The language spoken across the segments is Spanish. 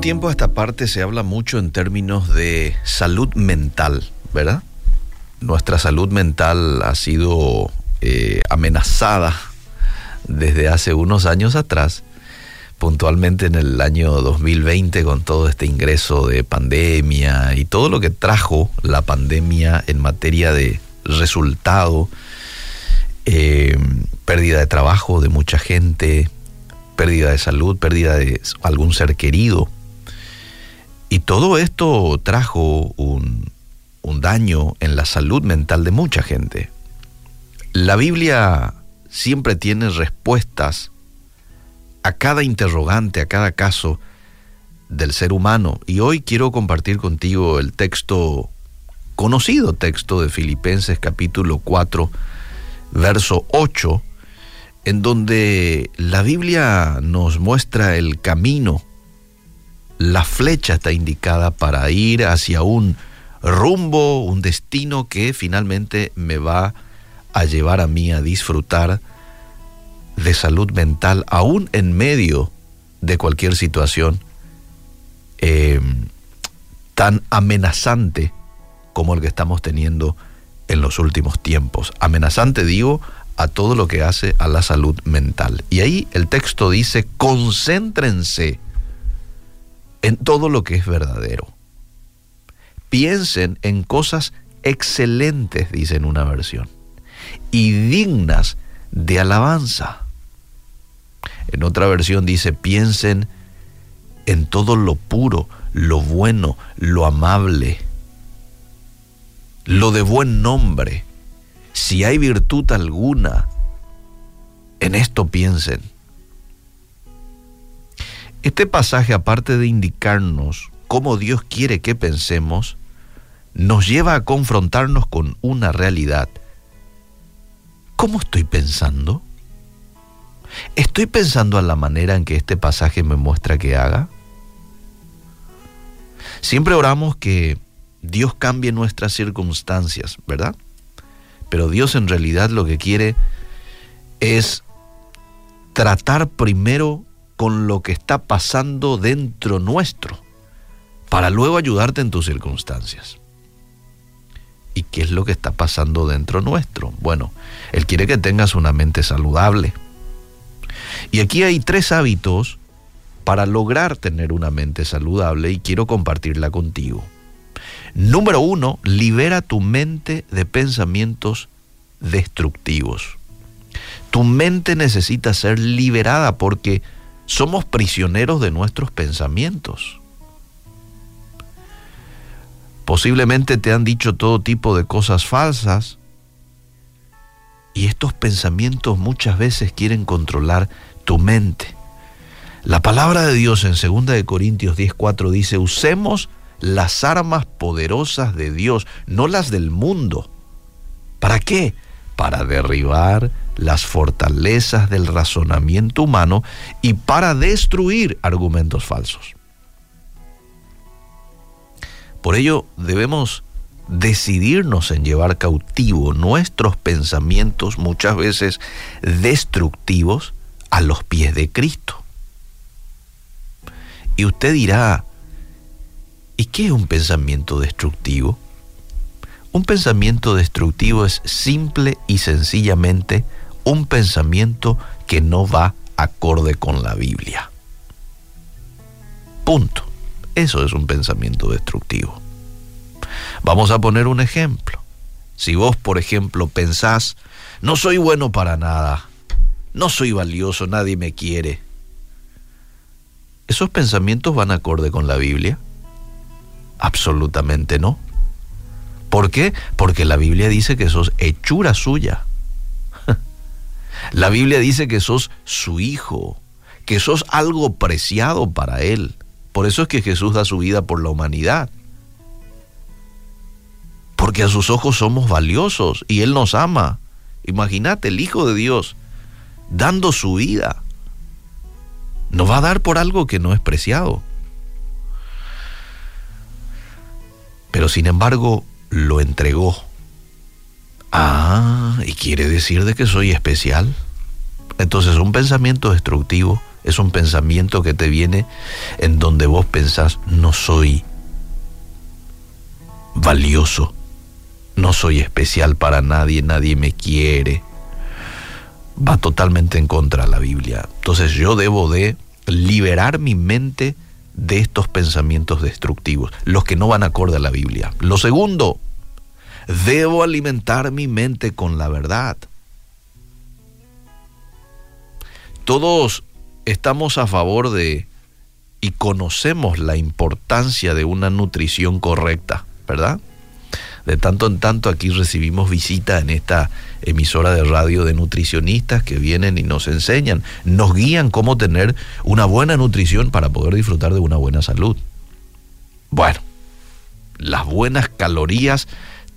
tiempo a esta parte se habla mucho en términos de salud mental, ¿verdad? Nuestra salud mental ha sido eh, amenazada desde hace unos años atrás, puntualmente en el año 2020 con todo este ingreso de pandemia y todo lo que trajo la pandemia en materia de resultado, eh, pérdida de trabajo de mucha gente, pérdida de salud, pérdida de algún ser querido. Y todo esto trajo un, un daño en la salud mental de mucha gente. La Biblia siempre tiene respuestas a cada interrogante, a cada caso del ser humano. Y hoy quiero compartir contigo el texto, conocido texto de Filipenses capítulo 4, verso 8, en donde la Biblia nos muestra el camino. La flecha está indicada para ir hacia un rumbo, un destino que finalmente me va a llevar a mí a disfrutar de salud mental, aún en medio de cualquier situación em, tan amenazante como el que estamos teniendo en los últimos tiempos. Amenazante digo a todo lo que hace a la salud mental. Y ahí el texto dice, concéntrense en todo lo que es verdadero. Piensen en cosas excelentes, dice en una versión y dignas de alabanza. En otra versión dice, piensen en todo lo puro, lo bueno, lo amable, lo de buen nombre. Si hay virtud alguna, en esto piensen. Este pasaje, aparte de indicarnos cómo Dios quiere que pensemos, nos lleva a confrontarnos con una realidad ¿Cómo estoy pensando? ¿Estoy pensando a la manera en que este pasaje me muestra que haga? Siempre oramos que Dios cambie nuestras circunstancias, ¿verdad? Pero Dios en realidad lo que quiere es tratar primero con lo que está pasando dentro nuestro, para luego ayudarte en tus circunstancias. ¿Y qué es lo que está pasando dentro nuestro? Bueno, Él quiere que tengas una mente saludable. Y aquí hay tres hábitos para lograr tener una mente saludable y quiero compartirla contigo. Número uno, libera tu mente de pensamientos destructivos. Tu mente necesita ser liberada porque somos prisioneros de nuestros pensamientos. Posiblemente te han dicho todo tipo de cosas falsas y estos pensamientos muchas veces quieren controlar tu mente. La palabra de Dios en 2 de Corintios 10:4 dice, "Usemos las armas poderosas de Dios, no las del mundo." ¿Para qué? Para derribar las fortalezas del razonamiento humano y para destruir argumentos falsos. Por ello debemos decidirnos en llevar cautivo nuestros pensamientos muchas veces destructivos a los pies de Cristo. Y usted dirá, ¿y qué es un pensamiento destructivo? Un pensamiento destructivo es simple y sencillamente un pensamiento que no va acorde con la Biblia. Punto. Eso es un pensamiento destructivo. Vamos a poner un ejemplo. Si vos, por ejemplo, pensás, no soy bueno para nada, no soy valioso, nadie me quiere, ¿esos pensamientos van acorde con la Biblia? Absolutamente no. ¿Por qué? Porque la Biblia dice que sos hechura suya. La Biblia dice que sos su hijo, que sos algo preciado para Él. Por eso es que Jesús da su vida por la humanidad. Porque a sus ojos somos valiosos y Él nos ama. Imagínate, el Hijo de Dios dando su vida. Nos va a dar por algo que no es preciado. Pero sin embargo, lo entregó. Ah, ¿y quiere decir de que soy especial? Entonces un pensamiento destructivo es un pensamiento que te viene en donde vos pensás, no soy valioso, no soy especial para nadie, nadie me quiere. Va totalmente en contra de la Biblia. Entonces yo debo de liberar mi mente de estos pensamientos destructivos, los que no van acorde a la Biblia. Lo segundo, debo alimentar mi mente con la verdad. Todos estamos a favor de y conocemos la importancia de una nutrición correcta, ¿verdad? De tanto en tanto aquí recibimos visita en esta emisora de radio de nutricionistas que vienen y nos enseñan, nos guían cómo tener una buena nutrición para poder disfrutar de una buena salud. Bueno, las buenas calorías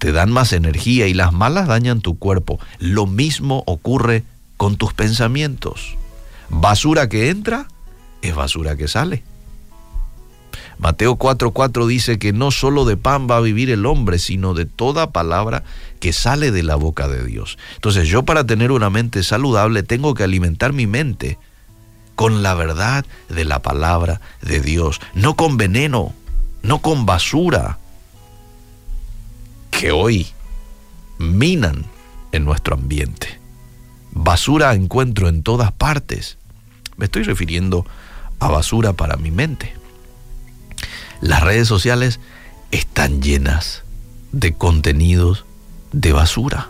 te dan más energía y las malas dañan tu cuerpo. Lo mismo ocurre con tus pensamientos. Basura que entra es basura que sale. Mateo 4:4 dice que no solo de pan va a vivir el hombre, sino de toda palabra que sale de la boca de Dios. Entonces yo para tener una mente saludable tengo que alimentar mi mente con la verdad de la palabra de Dios, no con veneno, no con basura que hoy minan en nuestro ambiente. Basura encuentro en todas partes. Me estoy refiriendo a basura para mi mente. Las redes sociales están llenas de contenidos de basura.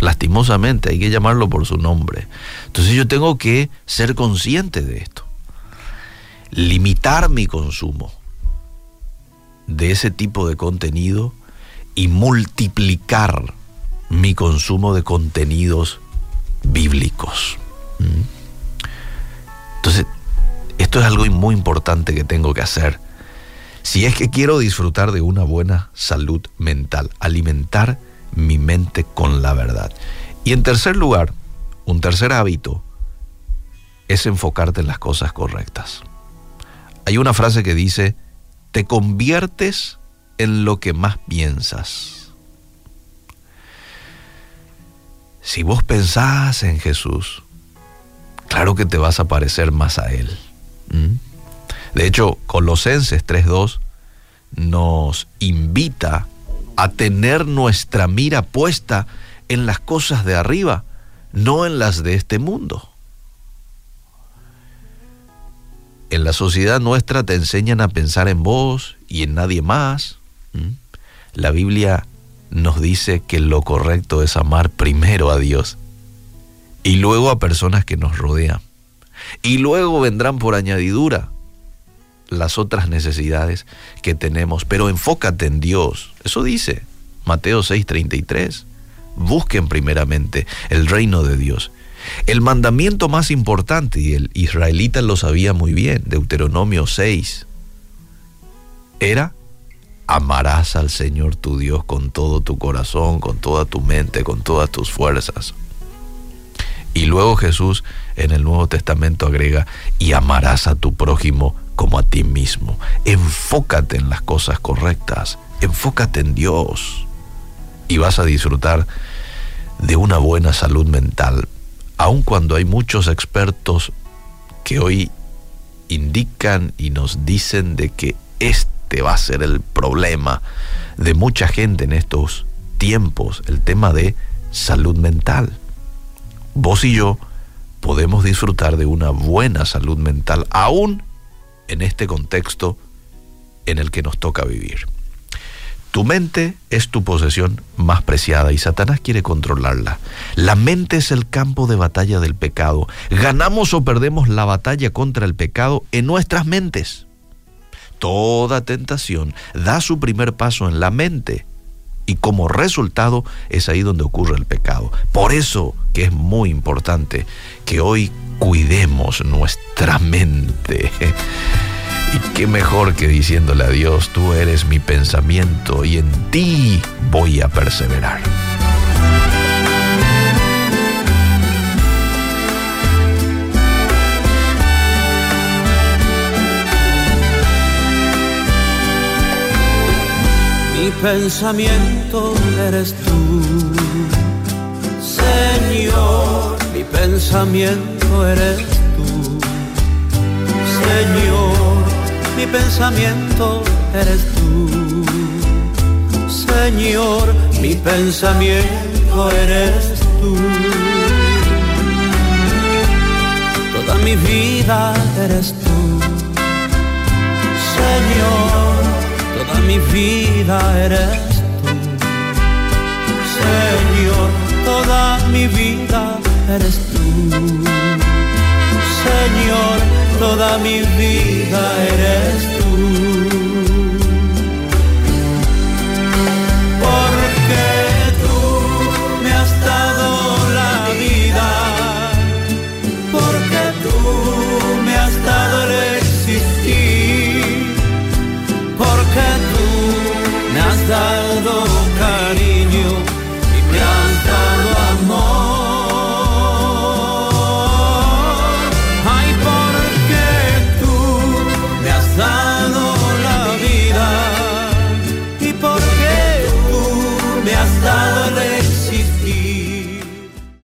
Lastimosamente, hay que llamarlo por su nombre. Entonces yo tengo que ser consciente de esto. Limitar mi consumo de ese tipo de contenido y multiplicar mi consumo de contenidos bíblicos. ¿Mm? Entonces, esto es algo muy importante que tengo que hacer si es que quiero disfrutar de una buena salud mental, alimentar mi mente con la verdad. Y en tercer lugar, un tercer hábito es enfocarte en las cosas correctas. Hay una frase que dice, te conviertes en lo que más piensas. Si vos pensás en Jesús, claro que te vas a parecer más a Él. ¿Mm? De hecho, Colosenses 3.2 nos invita a tener nuestra mira puesta en las cosas de arriba, no en las de este mundo. En la sociedad nuestra te enseñan a pensar en vos y en nadie más. La Biblia nos dice que lo correcto es amar primero a Dios y luego a personas que nos rodean. Y luego vendrán por añadidura las otras necesidades que tenemos, pero enfócate en Dios. Eso dice Mateo 6:33. Busquen primeramente el reino de Dios. El mandamiento más importante, y el israelita lo sabía muy bien, Deuteronomio 6, era amarás al Señor tu Dios con todo tu corazón, con toda tu mente, con todas tus fuerzas. Y luego Jesús en el Nuevo Testamento agrega, y amarás a tu prójimo como a ti mismo. Enfócate en las cosas correctas, enfócate en Dios y vas a disfrutar de una buena salud mental, aun cuando hay muchos expertos que hoy indican y nos dicen de que este va a ser el problema de mucha gente en estos tiempos, el tema de salud mental. Vos y yo podemos disfrutar de una buena salud mental aún en este contexto en el que nos toca vivir. Tu mente es tu posesión más preciada y Satanás quiere controlarla. La mente es el campo de batalla del pecado. Ganamos o perdemos la batalla contra el pecado en nuestras mentes. Toda tentación da su primer paso en la mente y como resultado es ahí donde ocurre el pecado. Por eso que es muy importante que hoy cuidemos nuestra mente. Y qué mejor que diciéndole a Dios, tú eres mi pensamiento y en ti voy a perseverar. Pensamiento eres tú, Señor, mi pensamiento eres tú Señor, mi pensamiento eres tú. Señor, mi pensamiento eres tú. Toda mi vida eres tú. Señor, toda mi vida eres tú. Señor, toda mi vida eres tú. Señor, toda mi vida eres tú.